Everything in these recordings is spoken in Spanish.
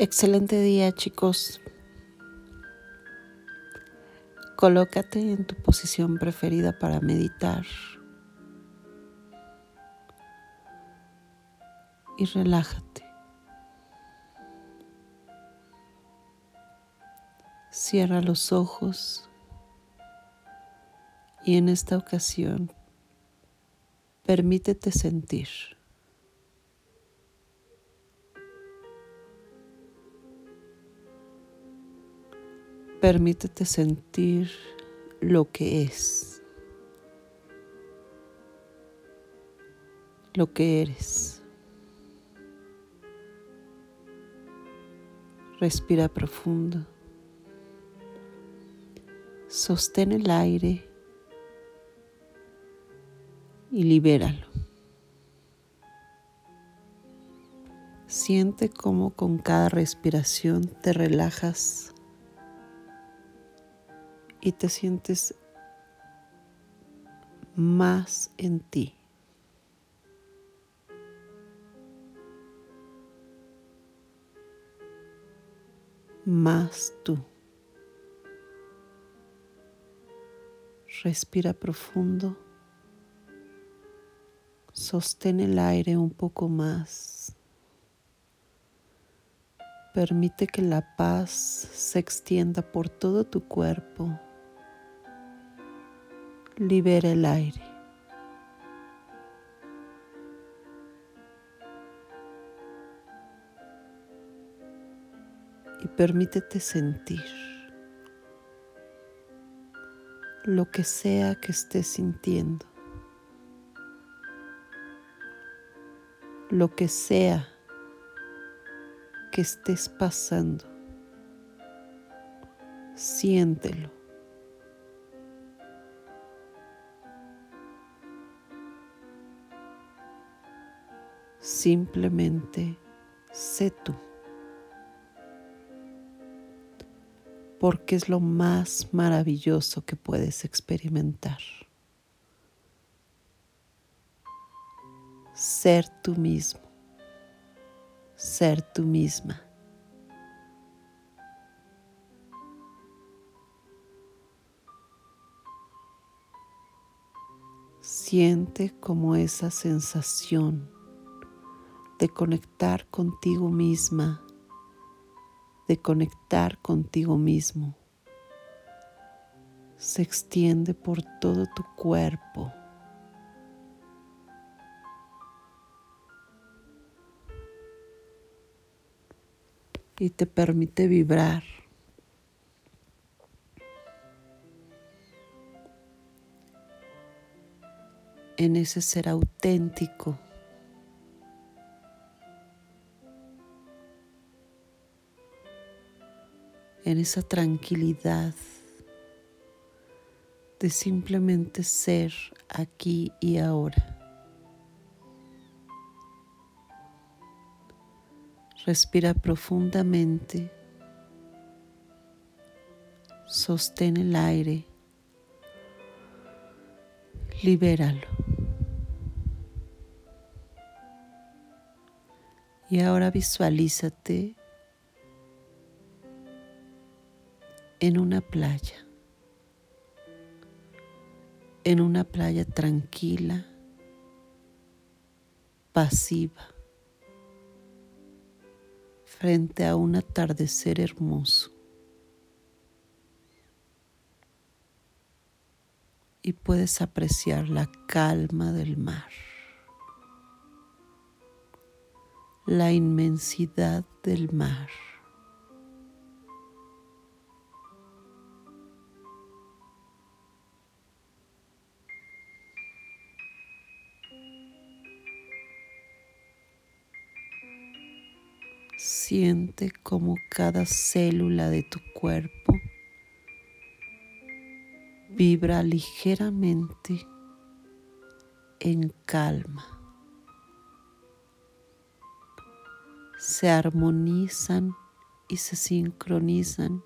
Excelente día chicos. Colócate en tu posición preferida para meditar. Y relájate. Cierra los ojos y en esta ocasión permítete sentir. Permítete sentir lo que es, lo que eres. Respira profundo. Sostén el aire y libéralo. Siente cómo con cada respiración te relajas y te sientes más en ti. Más tú. Respira profundo. Sostén el aire un poco más. Permite que la paz se extienda por todo tu cuerpo libera el aire. Y permítete sentir lo que sea que estés sintiendo, lo que sea que estés pasando. Siéntelo. Simplemente sé tú. Porque es lo más maravilloso que puedes experimentar. Ser tú mismo. Ser tú misma. Siente como esa sensación de conectar contigo misma, de conectar contigo mismo. Se extiende por todo tu cuerpo. Y te permite vibrar. en ese ser auténtico en esa tranquilidad de simplemente ser aquí y ahora. Respira profundamente, sostén el aire, libéralo. Y ahora visualízate en una playa, en una playa tranquila, pasiva, frente a un atardecer hermoso. Y puedes apreciar la calma del mar, la inmensidad del mar. Como cada célula de tu cuerpo vibra ligeramente en calma. Se armonizan y se sincronizan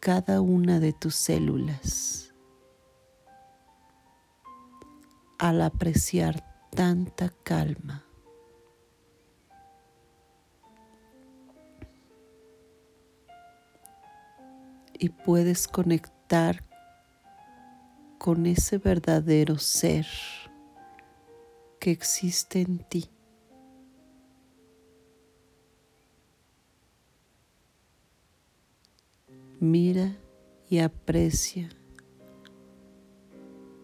cada una de tus células al apreciar tanta calma. Y puedes conectar con ese verdadero ser que existe en ti. Mira y aprecia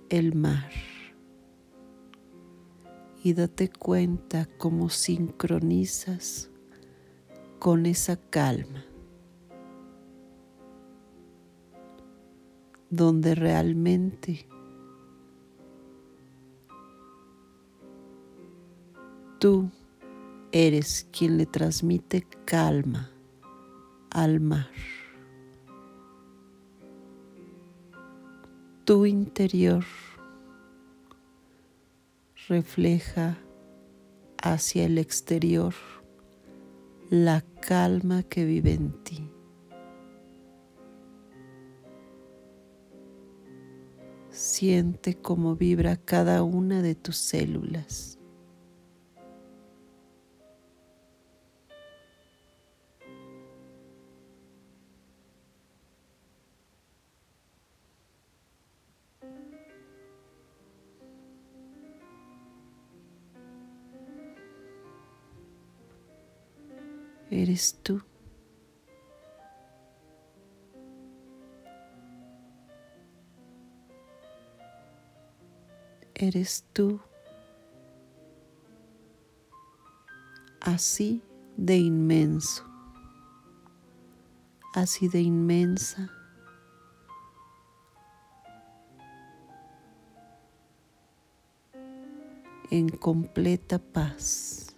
el mar y date cuenta cómo sincronizas con esa calma, donde realmente tú eres quien le transmite calma al mar. Tu interior refleja hacia el exterior la calma que vive en ti. Siente cómo vibra cada una de tus células. eres tú. Eres tú así de inmenso, así de inmensa. en completa paz.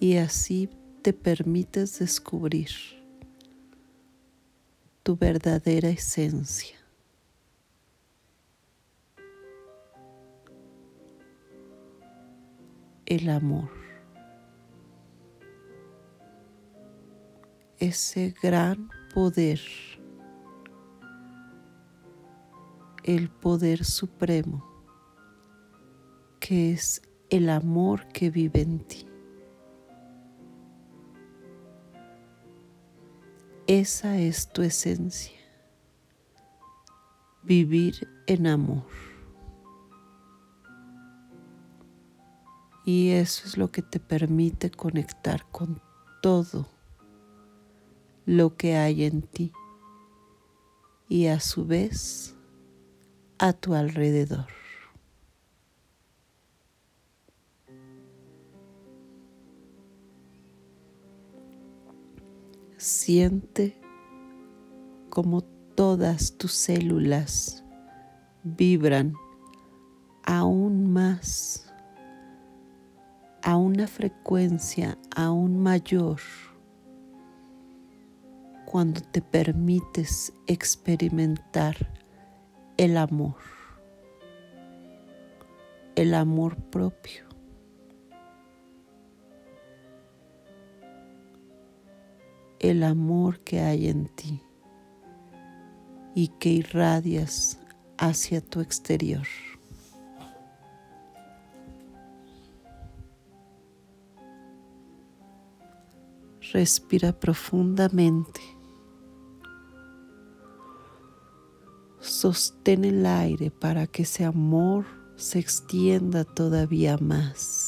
y así te permites descubrir tu verdadera esencia. El amor. Ese gran poder. El poder supremo que es el amor que vive en ti. Esa es tu esencia. Vivir en amor. Y eso es lo que te permite conectar con todo lo que hay en ti y a su vez a tu alrededor. Siente como todas tus células vibran aún más a una frecuencia aún mayor cuando te permites experimentar el amor, el amor propio. El amor que hay en ti y que irradias hacia tu exterior. Respira profundamente. Sostén el aire para que ese amor se extienda todavía más.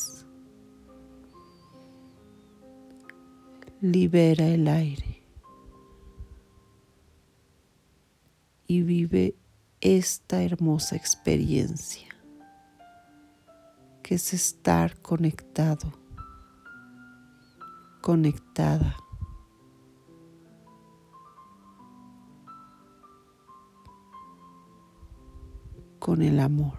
Libera el aire y vive esta hermosa experiencia que es estar conectado, conectada. con el amor.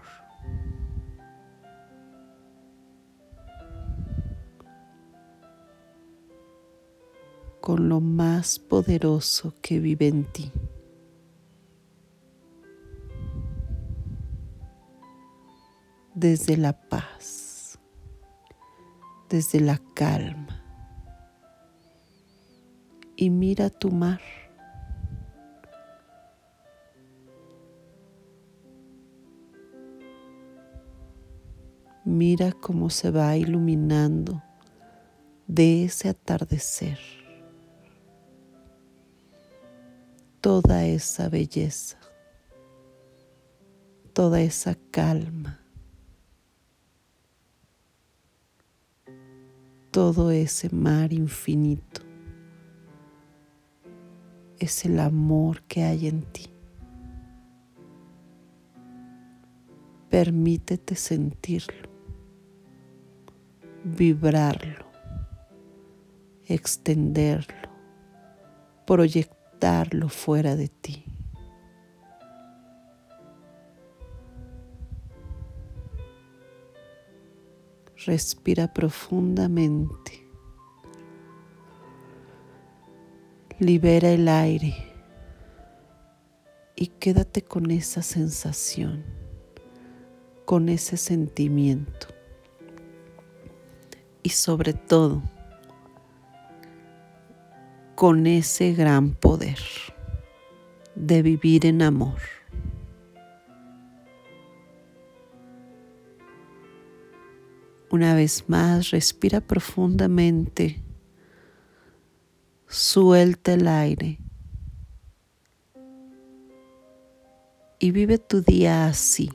Con lo más poderoso que vive en ti. Desde la paz, desde la calma. Y mira tu mar. Mira cómo se va iluminando de ese atardecer, toda esa belleza, toda esa calma, todo ese mar infinito es el amor que hay en ti. Permítete sentirlo, vibrarlo, extenderlo, proyectarlo fuera de ti. Respira profundamente. Libera el aire y quédate con esa sensación, con ese sentimiento. Y sobre todo, con ese gran poder de vivir en amor. Una vez más, respira profundamente. Suelta el aire. Y vive tu día así,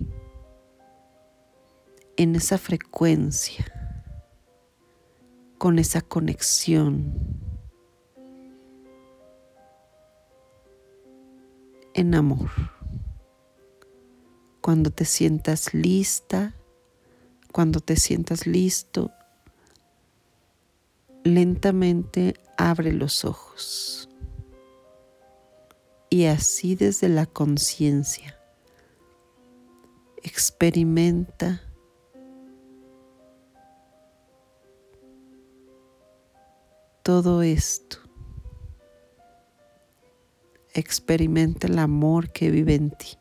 en esa frecuencia, con esa conexión, en amor. Cuando te sientas lista, cuando te sientas listo, lentamente abre los ojos. Y así desde la conciencia, experimenta todo esto. Experimenta el amor que vive en ti.